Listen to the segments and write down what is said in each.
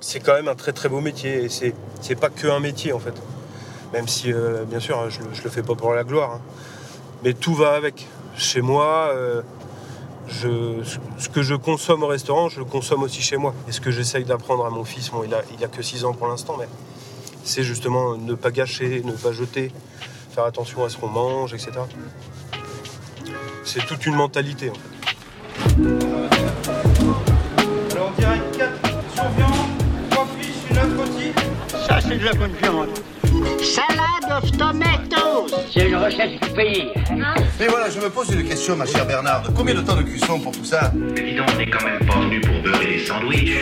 C'est quand même un très très beau métier et c'est, pas que un métier en fait. Même si, euh, bien sûr, je, je le fais pas pour la gloire. hein. Mais tout va avec. Chez moi, euh, je, ce que je consomme au restaurant, je le consomme aussi chez moi. Et ce que j'essaye d'apprendre à mon fils, bon, il a, il a que 6 ans pour l'instant, mais c'est justement ne pas gâcher, ne pas jeter, faire attention à ce qu'on mange, etc. C'est toute une mentalité en fait. Alors on dirait 4 sur viande, 3 fiches, une autre rôtie. Ça, c'est de la bonne viande. Salad of tomatoes. C'est une recette du pays. Mais voilà, je me pose une question, ma chère Bernarde. Combien de temps de cuisson pour tout ça Dis donc, on n'est quand même pas venu pour beurrer des sandwichs.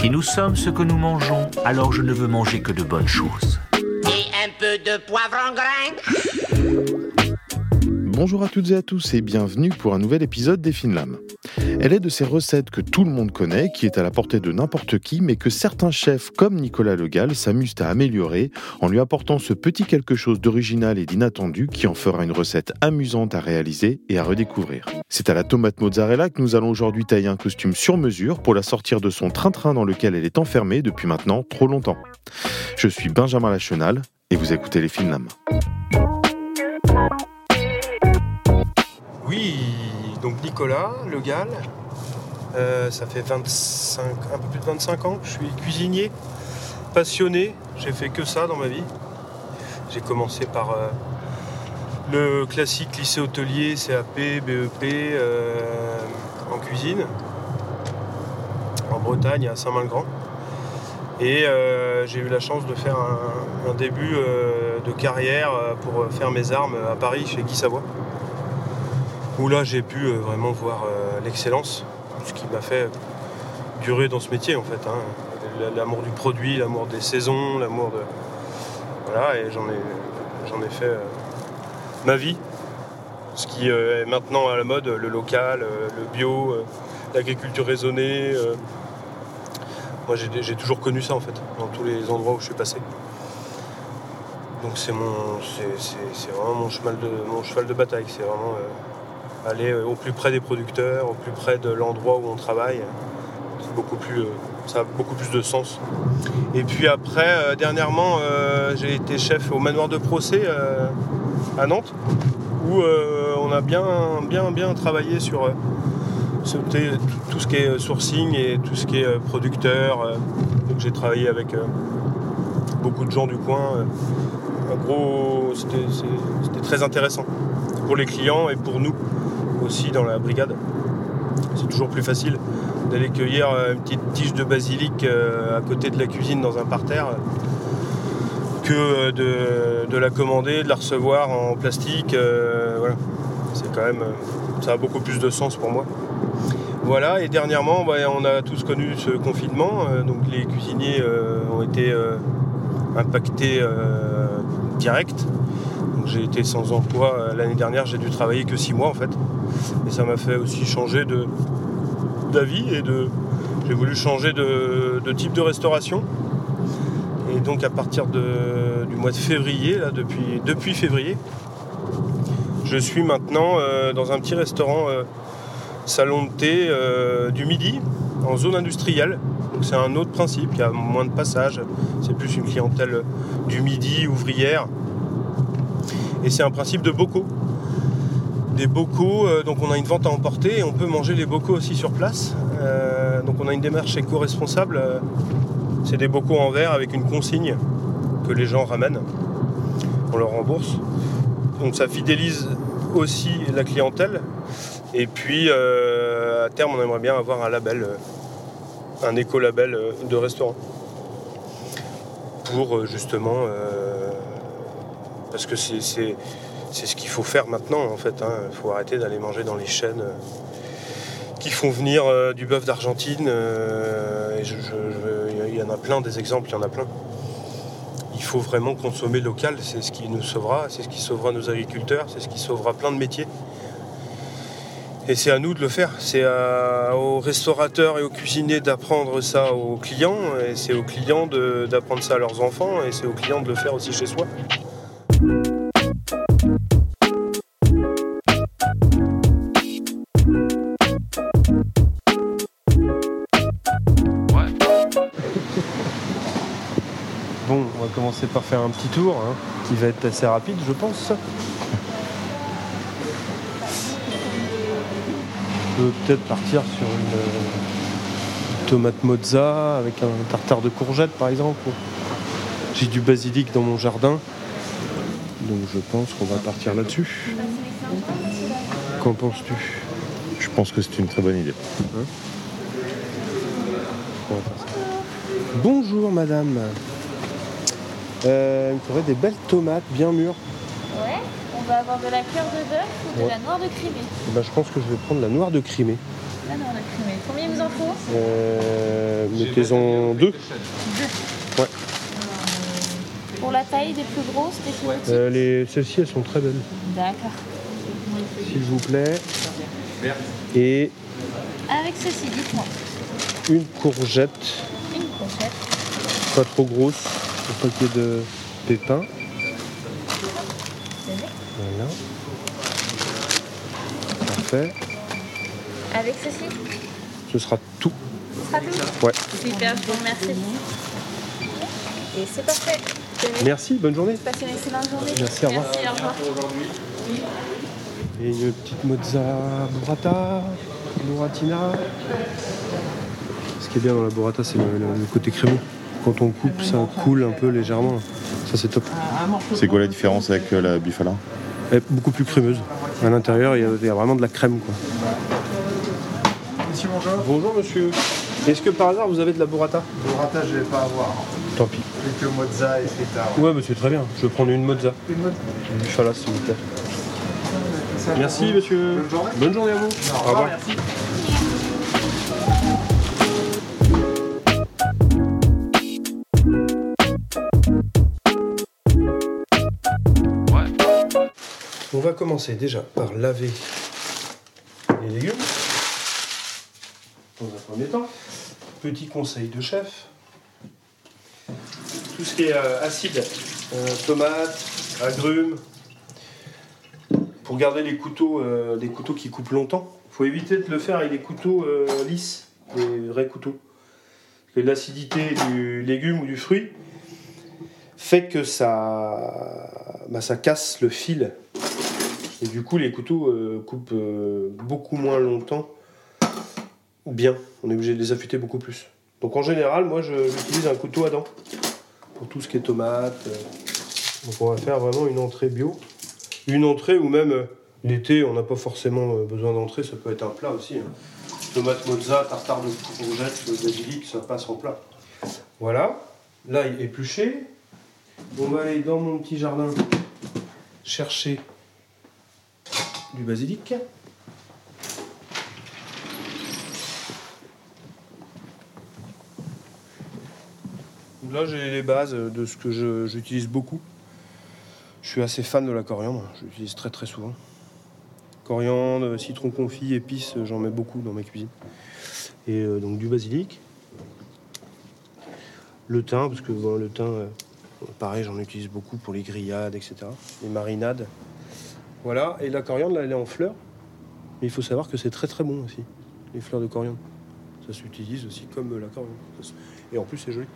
Si nous sommes ce que nous mangeons, alors je ne veux manger que de bonnes choses. Et un peu de poivre en grain. Bonjour à toutes et à tous et bienvenue pour un nouvel épisode des Fines Lames. Elle est de ces recettes que tout le monde connaît, qui est à la portée de n'importe qui, mais que certains chefs comme Nicolas Legal s'amusent à améliorer en lui apportant ce petit quelque chose d'original et d'inattendu qui en fera une recette amusante à réaliser et à redécouvrir. C'est à la tomate mozzarella que nous allons aujourd'hui tailler un costume sur mesure pour la sortir de son train-train dans lequel elle est enfermée depuis maintenant trop longtemps. Je suis Benjamin Lachenal et vous écoutez les Fines Lames. Oui, donc Nicolas, Le Gall. Euh, ça fait 25, un peu plus de 25 ans que je suis cuisinier, passionné. J'ai fait que ça dans ma vie. J'ai commencé par euh, le classique lycée hôtelier, CAP, BEP euh, en cuisine, en Bretagne, à Saint-Malgrand. Et j'ai eu la chance de faire un, un début de carrière pour faire mes armes à Paris chez Guy Savoie où là j'ai pu euh, vraiment voir euh, l'excellence, ce qui m'a fait durer dans ce métier en fait. hein. L'amour du produit, l'amour des saisons, l'amour de. Voilà, et j'en ai, j'en ai fait euh, ma vie. Ce qui est maintenant à la mode, le local, le bio, l'agriculture raisonnée. Moi j'ai toujours connu ça en fait, dans tous les endroits où je suis passé. Donc c'est mon, c'est- vraiment mon cheval de, mon cheval de bataille. C'est vraiment aller euh, au plus près des producteurs, au plus près de l'endroit où on travaille. C'est beaucoup plus, euh, ça a beaucoup plus de sens. Et puis après, euh, dernièrement, j'ai été chef au manoir de procès à Nantes, où on a bien, bien, bien travaillé sur tout, ce qui est sourcing et tout ce qui est producteur. donc j'ai travaillé avec beaucoup de gens du coin. un gros, c'était très intéressant pour les clients et pour nous aussi dans la brigade. C'est toujours plus facile d'aller cueillir euh, une petite tige de basilic euh, à côté de la cuisine dans un parterre que euh, de, de la commander, de la recevoir en plastique. voilà. C'est quand même, ça a beaucoup plus de sens pour moi. Voilà, et dernièrement, bah, on a tous connu ce confinement, donc les cuisiniers ont été impactés direct. J'ai été sans emploi euh, l'année dernière, j'ai dû travailler que six mois en fait. Et ça m'a fait aussi changer d'avis et de. J'ai voulu changer de, type de restauration. Et donc à partir de- du mois de février, là, depuis, depuis février, je suis maintenant euh, dans un petit restaurant euh, salon de thé du midi, en zone industrielle. Donc c'est un autre principe, il y a moins de passages, c'est plus une clientèle du midi, ouvrière. Et c'est un principe de bocaux. Des bocaux, euh, donc on a une vente à emporter et on peut manger les bocaux aussi sur place. Euh, donc on a une démarche éco-responsable. euh, c'est des bocaux en verre avec une consigne que les gens ramènent. On leur rembourse. Donc ça fidélise aussi la clientèle. Et puis à terme on aimerait bien avoir un label, un éco-label de restaurant. Pour justement parce que c'est ce qu'il faut faire maintenant en fait. hein. Il faut arrêter d'aller manger dans les chaînes euh, qui font venir euh, du bœuf d'Argentine. euh, il y en a plein des exemples, il y en a plein. Il faut vraiment consommer local, c'est ce qui nous sauvera, c'est ce qui sauvera nos agriculteurs, c'est ce qui sauvera plein de métiers. Et c'est à nous de le faire. C'est aux restaurateurs et aux cuisiniers d'apprendre ça aux clients, et c'est aux clients d'apprendre ça à leurs enfants, et c'est aux clients de le faire aussi chez soi. Commencer par faire un petit tour, hein, qui va être assez rapide, je pense. On peut peut-être partir sur une euh, tomate mozza avec un tartare de courgettes, par exemple. J'ai du basilic dans mon jardin, donc je pense qu'on va partir là-dessus. Qu'en penses-tu? Je pense que c'est une très bonne idée. Ça. Bonjour madame. Euh, il me faudrait des belles tomates bien mûres. Ouais, on va avoir de la cœur de bœuf ou de Ouais. la noire de Crimée. Eh ben, je pense que je vais prendre la noire de Crimée. La noire de Crimée. Combien il vous en faut? Euh, Mettez-en deux. Pour la taille des plus grosses, des plus Euh, les... Celles-ci, elles sont très belles, D'accord. s'il vous plaît. Et Avec ceci, dites-moi. une courgette, Une courgette. pas trop grosse, ait de pépins. Voilà. Parfait. Avec ceci Ce sera tout. Ce sera tout Ouais. Super, je vous remercie. Et c'est parfait. Merci, bonne journée. Passez une excellente journée. Merci, au revoir. Merci, au revoir. Et une petite mozza burrata, burratina. Ce qui est bien dans la burrata, c'est le- le côté crémeux. Quand on coupe, ça coule un peu légèrement. Ça, c'est top. C'est quoi la différence avec euh, la bifala Elle est beaucoup plus crémeuse. À l'intérieur, il y, y a vraiment de la crème. Quoi. Monsieur, bonjour. Bonjour, monsieur. Est-ce que par hasard, vous avez de la burrata Burrata, je vais pas avoir. Tant pis. Plus que mozza et feta. Ouais, monsieur, très bien. Je vais prendre une mozza. Une mozza. Une bifala, s'il vous plaît. Merci, monsieur. Bonne journée. Bonne journée à vous. Au revoir. merci. Va commencer déjà par laver les légumes. Dans un premier temps. Petit conseil de chef. Tout ce qui est euh, acide, euh, tomates, agrumes, pour garder les couteaux, euh, des couteaux qui coupent longtemps, il faut éviter de le faire avec des couteaux euh, lisses, des vrais couteaux. L'acidité du légume ou du fruit fait que ça, bah, ça casse le fil et du coup, les couteaux euh, coupent euh, beaucoup moins longtemps. Ou bien, on est obligé de les affûter beaucoup plus. Donc en général, moi, j'utilise un couteau à dents pour tout ce qui est tomates. euh. Donc on va faire vraiment une entrée bio. Une entrée ou même l'été, on n'a pas forcément besoin d'entrée, ça peut être un plat aussi. hein. Tomate mozza, tartare de courgettes, le basilic, ça passe en plat. Voilà, là il est épluché. On va aller dans mon petit jardin chercher du basilic. Là, j'ai les bases de ce que j'utilise beaucoup. Je suis assez fan de la coriandre, je l'utilise très très souvent. Coriandre, citron confit, épices, j'en mets beaucoup dans ma cuisine. Et euh, donc du basilic. Le thym, parce que le thym, euh, pareil, j'en utilise beaucoup pour les grillades, etc. Les marinades. Voilà, et la coriandre, là, elle est en fleurs. Mais il faut savoir que c'est très très bon aussi, les fleurs de coriandre. Ça s'utilise aussi comme la coriandre. Et en plus, c'est joli.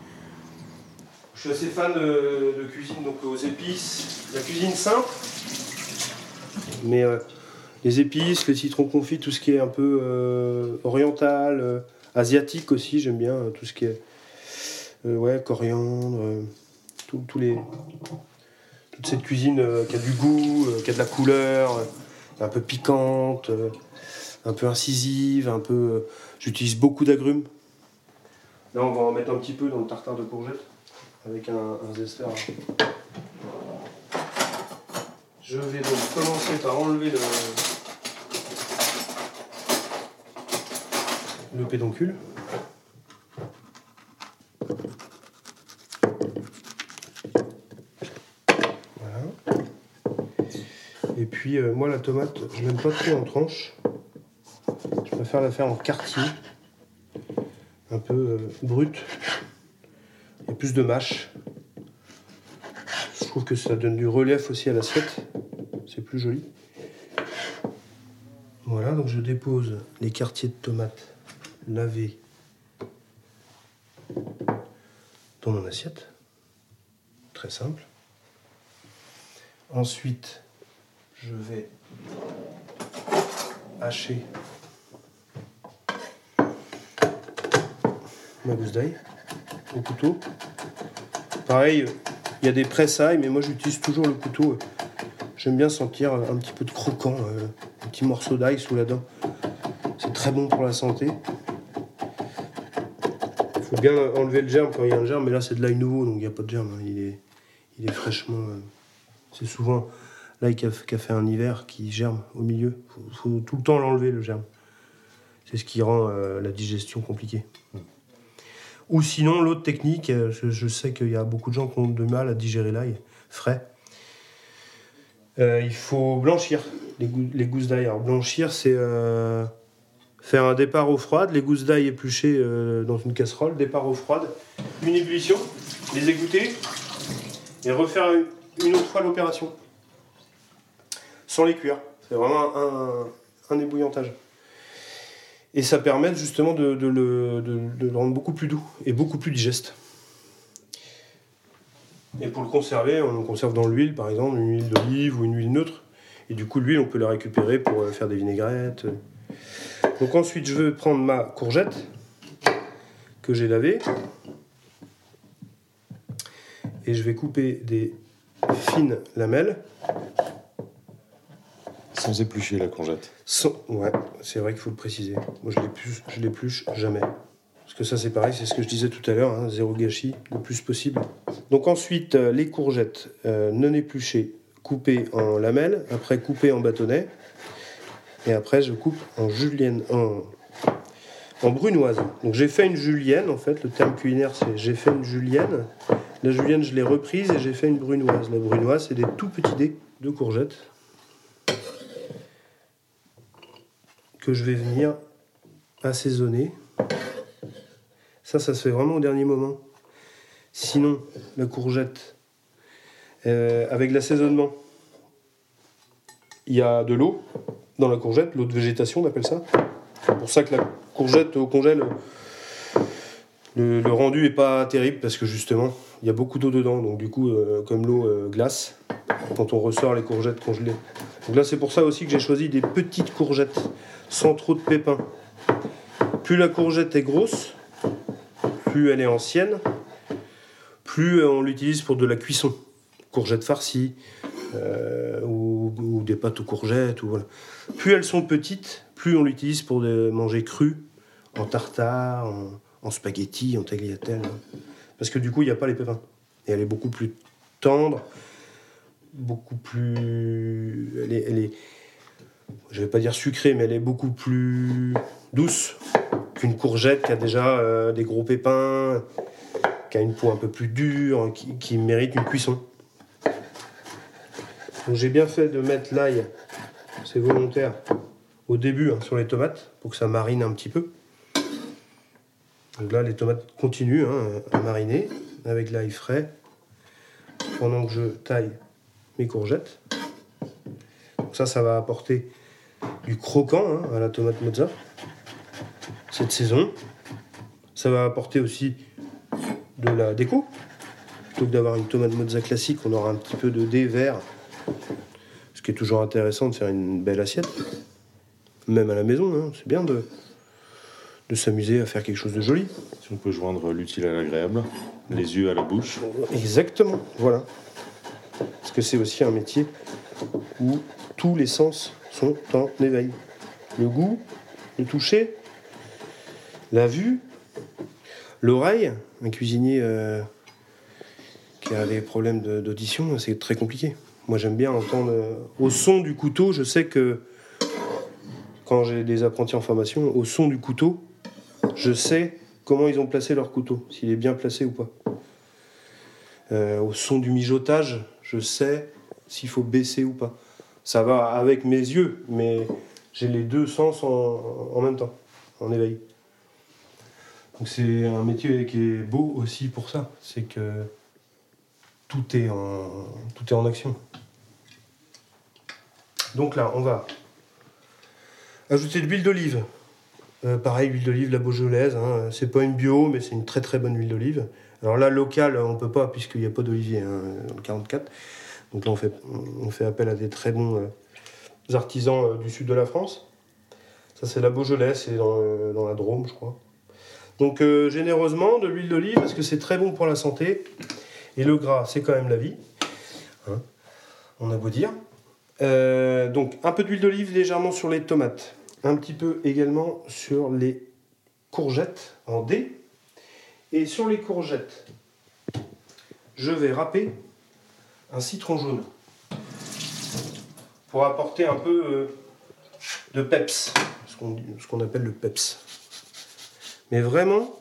Je suis assez fan de, de cuisine donc aux épices, la cuisine simple. Mais euh, les épices, les citrons confits, tout ce qui est un peu euh, oriental, euh, asiatique aussi, j'aime bien tout ce qui est ouais, coriandre, tous les, toute cette cuisine euh, qui a du goût, euh, qui a de la couleur, euh, un peu piquante, un peu incisive, un peu. J'utilise beaucoup d'agrumes. Là, on va en mettre un petit peu dans le tartare de courgettes avec un, un. Je vais donc commencer par enlever le, le pédoncule. Puis euh, moi la tomate, je n'aime pas trop en tranches. Je préfère la faire en quartier, un peu euh, brute. Plus de mâche. Je trouve que ça donne du relief aussi à l'assiette. C'est plus joli. Voilà, donc je dépose les quartiers de tomates lavés dans mon assiette. très simple. Ensuite, je vais hacher ma gousse d'ail au couteau. Pareil, il y a des pressailles, mais moi j'utilise toujours le couteau. J'aime bien sentir un petit peu de croquant, euh, un petit morceau d'ail sous la dent. C'est très bon pour la santé. Il faut bien enlever le germe quand il y a un germe, mais là c'est de l'ail nouveau, donc il n'y a pas de germe. hein. Il, est, il est fraîchement. euh, c'est souvent l'ail qui a, fait un hiver qui germe au milieu. Il faut, tout le temps l'enlever, le germe. C'est ce qui rend euh, la digestion compliquée. Ou sinon, l'autre technique, euh, je, sais qu'il y a beaucoup de gens qui ont de mal à digérer l'ail frais. Euh, il faut blanchir les, gou- les gousses d'ail. Alors, blanchir, c'est faire un départ eau froide, les gousses d'ail épluchées dans une casserole, départ eau froide, une ébullition, les égoutter et refaire une autre fois l'opération. Sans les cuire. C'est vraiment un, un ébouillantage. Et ça permet justement de, le, de- de le rendre beaucoup plus doux et beaucoup plus digeste. Et pour le conserver, on le conserve dans l'huile, par exemple, une huile d'olive ou une huile neutre. Et du coup, l'huile, on peut la récupérer pour euh, faire des vinaigrettes. Donc ensuite, je vais prendre ma courgette que j'ai lavée. Et je vais couper des fines lamelles. Sans éplucher la courgette. Sans- Ouais, c'est vrai qu'il faut le préciser. Moi, je l'épluche, jamais. Parce que ça, c'est pareil, c'est ce que je disais tout à l'heure, hein, zéro gâchis, le plus possible. Donc ensuite, euh, les courgettes euh, non épluchées, coupées en lamelles, après coupées en bâtonnets, et après je coupe en julienne, en, en brunoise. Donc j'ai fait une julienne, en fait, le terme culinaire c'est j'ai fait une julienne. La julienne, je l'ai reprise et j'ai fait une brunoise. La brunoise, c'est des tout petits dés de courgettes que je vais venir assaisonner. Ça, ça se fait vraiment au dernier moment. Sinon, la courgette, euh, avec l'assaisonnement, il y a de l'eau dans la courgette, l'eau de végétation, on appelle ça. C'est pour ça que la courgette au congèle, le, rendu est pas terrible parce que justement, il y a beaucoup d'eau dedans. Donc du coup, euh, comme l'eau euh, glace, quand on ressort les courgettes congelées. Donc là, c'est pour ça aussi que j'ai choisi des petites courgettes sans trop de pépins. Plus la courgette est grosse, plus elle est ancienne, plus euh, on l'utilise pour de la cuisson. Courgette farcie, euh, ou, des pâtes aux courgettes, ou voilà. Plus elles sont petites, plus on l'utilise pour manger cru, en tartare, en, spaghetti, en tagliatelle. Parce que du coup, il n'y a pas les pépins. Et elle est beaucoup plus tendre, beaucoup plus. Elle est- je vais pas dire sucrée, mais elle est beaucoup plus douce qu'une courgette qui a déjà euh, des gros pépins, qui a une peau un peu plus dure, qui, qui mérite une cuisson. J'ai bien fait de mettre l'ail, c'est volontaire, au début hein, sur les tomates, pour que ça marine un petit peu. Donc là, les tomates continuent hein, à mariner avec l'ail frais, pendant que je taille mes courgettes. Donc ça, ça va apporter du croquant hein, à la tomate mozza cette saison. Ça va apporter aussi de la déco. Plutôt que d'avoir une tomate mozza classique, on aura un petit peu de dés vert. Ce qui est toujours intéressant de faire une belle assiette. Même à la maison, hein, c'est bien de, de s'amuser à faire quelque chose de joli. Si on peut joindre l'utile à l'agréable, les yeux à la bouche. Exactement, voilà. Parce que c'est aussi un métier où tous les sens sont en éveil. Le goût, le toucher, la vue, l'oreille. Un cuisinier euh, qui a des problèmes d'audition, c'est très compliqué. Moi, j'aime bien entendre euh, au son du couteau. Je sais que quand j'ai des apprentis en formation, au son du couteau, je sais comment ils ont placé leur couteau, s'il est bien placé ou pas. Euh, au son du mijotage, je sais s'il faut baisser ou pas. Ça va avec mes yeux, mais j'ai les deux sens en, en même temps, en éveil. Donc c'est un métier qui est beau aussi pour ça, c'est que tout est en, tout est en action. Donc là, on va ajouter de l'huile d'olive Euh, pareil, huile d'olive, la Beaujolaise. Hein. C'est pas une bio, mais c'est une très très bonne huile d'olive. Alors là, locale, on peut pas, puisqu'il n'y a pas d'olivier hein, dans le 44. Donc là, on fait, appel à des très bons euh, artisans euh, du sud de la France. Ça, c'est la Beaujolaise, c'est dans, euh, la Drôme, je crois. Donc, généreusement, de l'huile d'olive, parce que c'est très bon pour la santé. Et le gras, c'est quand même la vie. Hein, on a beau dire. Donc, un peu d'huile d'olive légèrement sur les tomates. Un petit peu également sur les courgettes en dés. Et sur les courgettes, je vais râper un citron jaune pour apporter un peu euh, de peps, ce qu'on appelle le peps. Mais vraiment,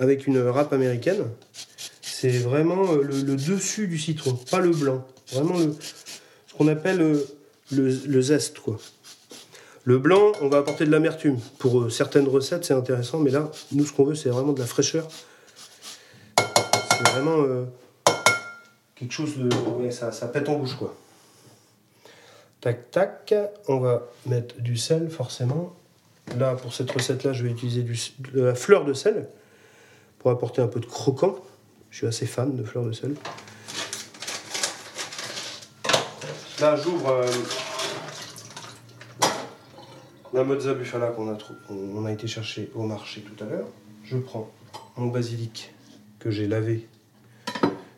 avec une râpe américaine, c'est vraiment euh, le, dessus du citron, pas le blanc. Vraiment le, ce qu'on appelle euh, le, zeste, quoi. Le blanc, on va apporter de l'amertume. Pour certaines recettes, c'est intéressant, mais là, nous, ce qu'on veut, c'est vraiment de la fraîcheur. C'est vraiment quelque chose de. ouais, ça, ça pète en bouche, quoi. Tac, tac. On va mettre du sel, forcément. Là, pour cette recette-là, je vais utiliser du, de la fleur de sel pour apporter un peu de croquant. Je suis assez fan de fleur de sel. Là, j'ouvre euh, la mozza bufala qu'on a, on a été chercher au marché tout à l'heure. Je prends mon basilic que j'ai lavé.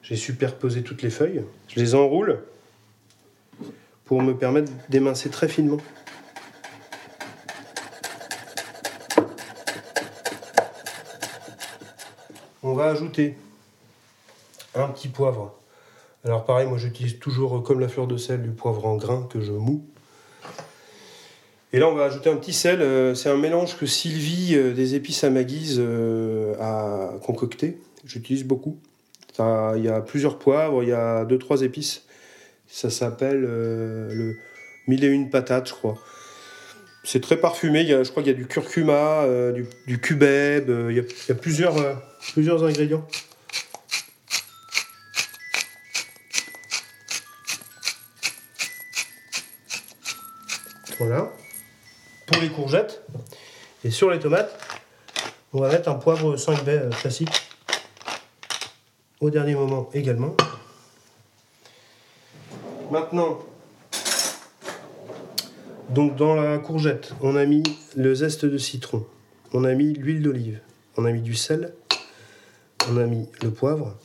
J'ai superposé toutes les feuilles. Je les enroule pour me permettre d'émincer très finement. On va ajouter un petit poivre. Alors pareil, moi j'utilise toujours, comme la fleur de sel, du poivre en grains que je moue. Et là, on va ajouter un petit sel. euh, C'est un mélange que Sylvie euh, des épices à ma guise euh, a concocté. J'utilise beaucoup. Il y a plusieurs poivres, il y a deux trois épices. Ça s'appelle euh, le mille et une patates, je crois. C'est très parfumé. Il y a, je crois qu'il y a du curcuma, euh, du, du cubeb. euh, il, y a, plusieurs, plusieurs ingrédients. Voilà. Pour les courgettes. Et sur les tomates, on va mettre un poivre 5 baies classique. Au dernier moment également. Maintenant, donc dans la courgette, on a mis le zeste de citron, on a mis l'huile d'olive, on a mis du sel, on a mis le poivre.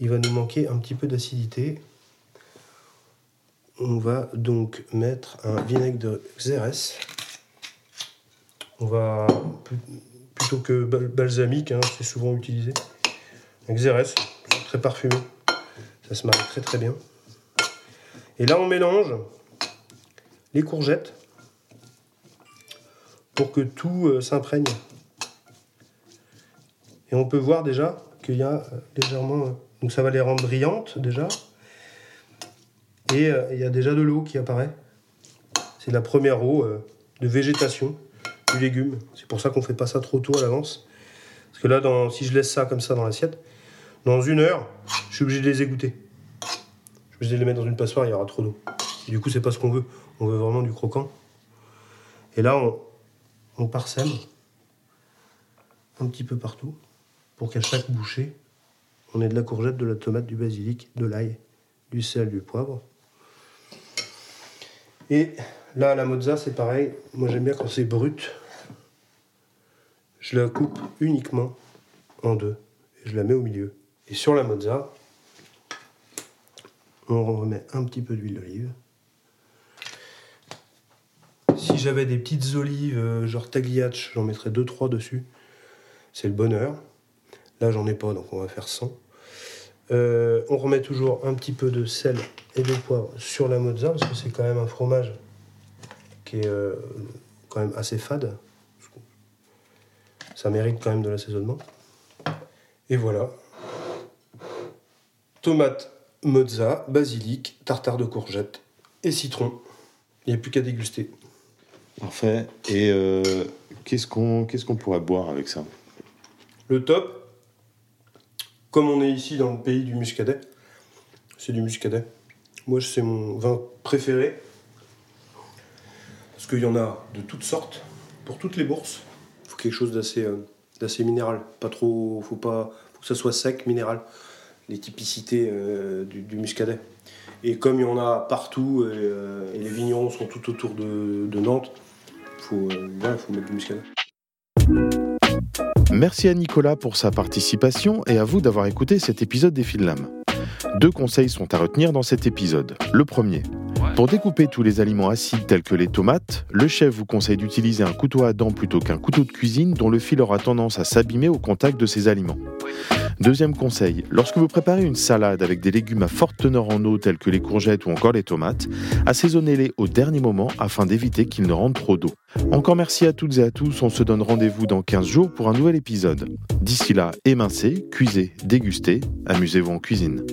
Il va nous manquer un petit peu d'acidité. On va donc mettre un vinaigre de xérès. On va pl- plutôt que bal- balsamique, hein, c'est souvent utilisé. Xérès, très parfumé. Ça se marie très très bien. Et là, on mélange les courgettes pour que tout euh, s'imprègne. Et on peut voir déjà qu'il y a euh, légèrement. euh, donc ça va les rendre brillantes déjà. Et il y a déjà de l'eau qui apparaît. C'est la première eau de végétation du légume. C'est pour ça qu'on fait pas ça trop tôt à l'avance. Parce que là, dans, si je laisse ça comme ça dans l'assiette, dans une heure, je suis obligé de les égoutter. Je suis obligé de les mettre dans une passoire, il y aura trop d'eau. Du coup, c'est pas ce qu'on veut. On veut vraiment du croquant. Et là, on, on parsème un petit peu partout pour qu'à chaque bouchée, on ait de la courgette, de la tomate, du basilic, de l'ail, du sel, du poivre. Et là, la mozza, c'est pareil. Moi, j'aime bien quand c'est brut. Je la coupe uniquement en deux et je la mets au milieu. Et sur la mozza, on remet un petit peu d'huile d'olive. Si j'avais des petites olives, euh, genre tagliatch, j'en mettrais 2-3 dessus. C'est le bonheur. Là, j'en ai pas, donc on va faire 100. Euh, on remet toujours un petit peu de sel et de poivre sur la mozza, parce que c'est quand même un fromage qui est euh, quand même assez fade. Ça mérite quand même de l'assaisonnement. Et voilà. Tomate, mozza, basilic, tartare de courgettes et citron. Il n'y a plus qu'à déguster. Parfait. Et euh, qu'est-ce qu'on qu'est-ce qu'on pourrait boire avec ça? Le top, comme on est ici dans le pays du muscadet, c'est du muscadet. Moi, c'est mon vin préféré. Parce qu'il y en a de toutes sortes, pour toutes les bourses. quelque chose d'assez euh, d'assez minéral. Pas trop, faut pas, faut que ça soit sec, minéral. Les typicités euh, du, du muscadet. Et comme il y en a partout et, euh, et les vignerons sont tout autour de, de Nantes, faut, euh, voilà, faut mettre du muscadet. Merci à Nicolas pour sa participation et à vous d'avoir écouté cet épisode des Fils Lames. Deux conseils sont à retenir dans cet épisode. Le premier, pour découper tous les aliments acides tels que les tomates, le chef vous conseille d'utiliser un couteau à dents plutôt qu'un couteau de cuisine dont le fil aura tendance à s'abîmer au contact de ces aliments. Deuxième conseil, lorsque vous préparez une salade avec des légumes à forte teneur en eau tels que les courgettes ou encore les tomates, assaisonnez-les au dernier moment afin d'éviter qu'ils ne rentrent trop d'eau. Encore merci à toutes et à tous, on se donne rendez-vous dans 15 jours pour un nouvel épisode. D'ici là, émincez, cuisez, dégustez, amusez-vous en cuisine.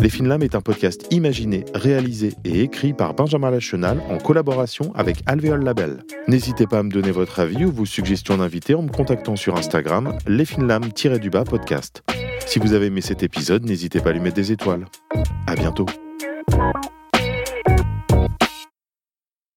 Les Fines Lames est un podcast imaginé, réalisé et écrit par Benjamin Lachenal en collaboration avec Alvéole Label. N'hésitez pas à me donner votre avis ou vos suggestions d'invités en me contactant sur Instagram, lesfinelames-du-bas podcast. Si vous avez aimé cet épisode, n'hésitez pas à lui mettre des étoiles. À bientôt.